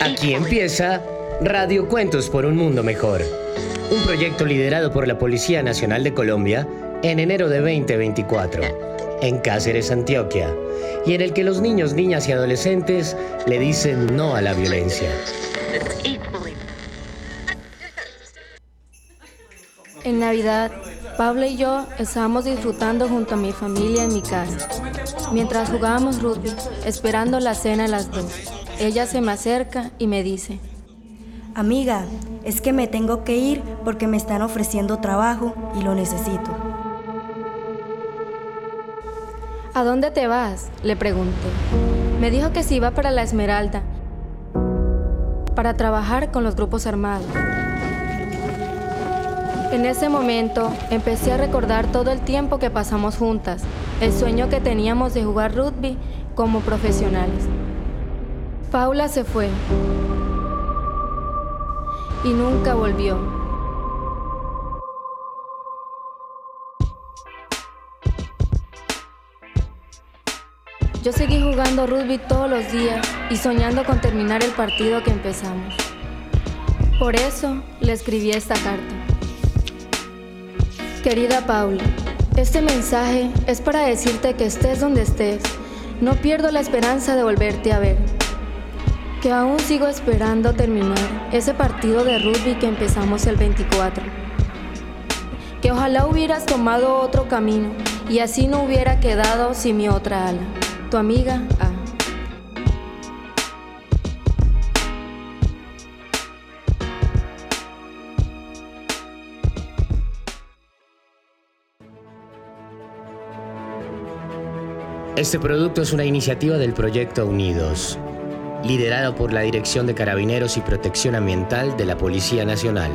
Aquí empieza Radio Cuentos por un Mundo Mejor, un proyecto liderado por la Policía Nacional de Colombia en enero de 2024, en Cáceres, Antioquia, y en el que los niños, niñas y adolescentes le dicen no a la violencia. En Navidad, Pablo y yo estábamos disfrutando junto a mi familia en mi casa, mientras jugábamos rugby, esperando la cena a las dos. Ella se me acerca y me dice, Amiga, es que me tengo que ir porque me están ofreciendo trabajo y lo necesito. ¿A dónde te vas? Le pregunté. Me dijo que se iba para la Esmeralda, para trabajar con los grupos armados. En ese momento empecé a recordar todo el tiempo que pasamos juntas, el sueño que teníamos de jugar rugby como profesionales. Paula se fue y nunca volvió. Yo seguí jugando rugby todos los días y soñando con terminar el partido que empezamos. Por eso le escribí esta carta. Querida Paula, este mensaje es para decirte que estés donde estés, no pierdo la esperanza de volverte a ver. Que aún sigo esperando terminar ese partido de rugby que empezamos el 24. Que ojalá hubieras tomado otro camino y así no hubiera quedado sin mi otra ala. Tu amiga A. Este producto es una iniciativa del proyecto Unidos, liderado por la Dirección de Carabineros y Protección Ambiental de la Policía Nacional.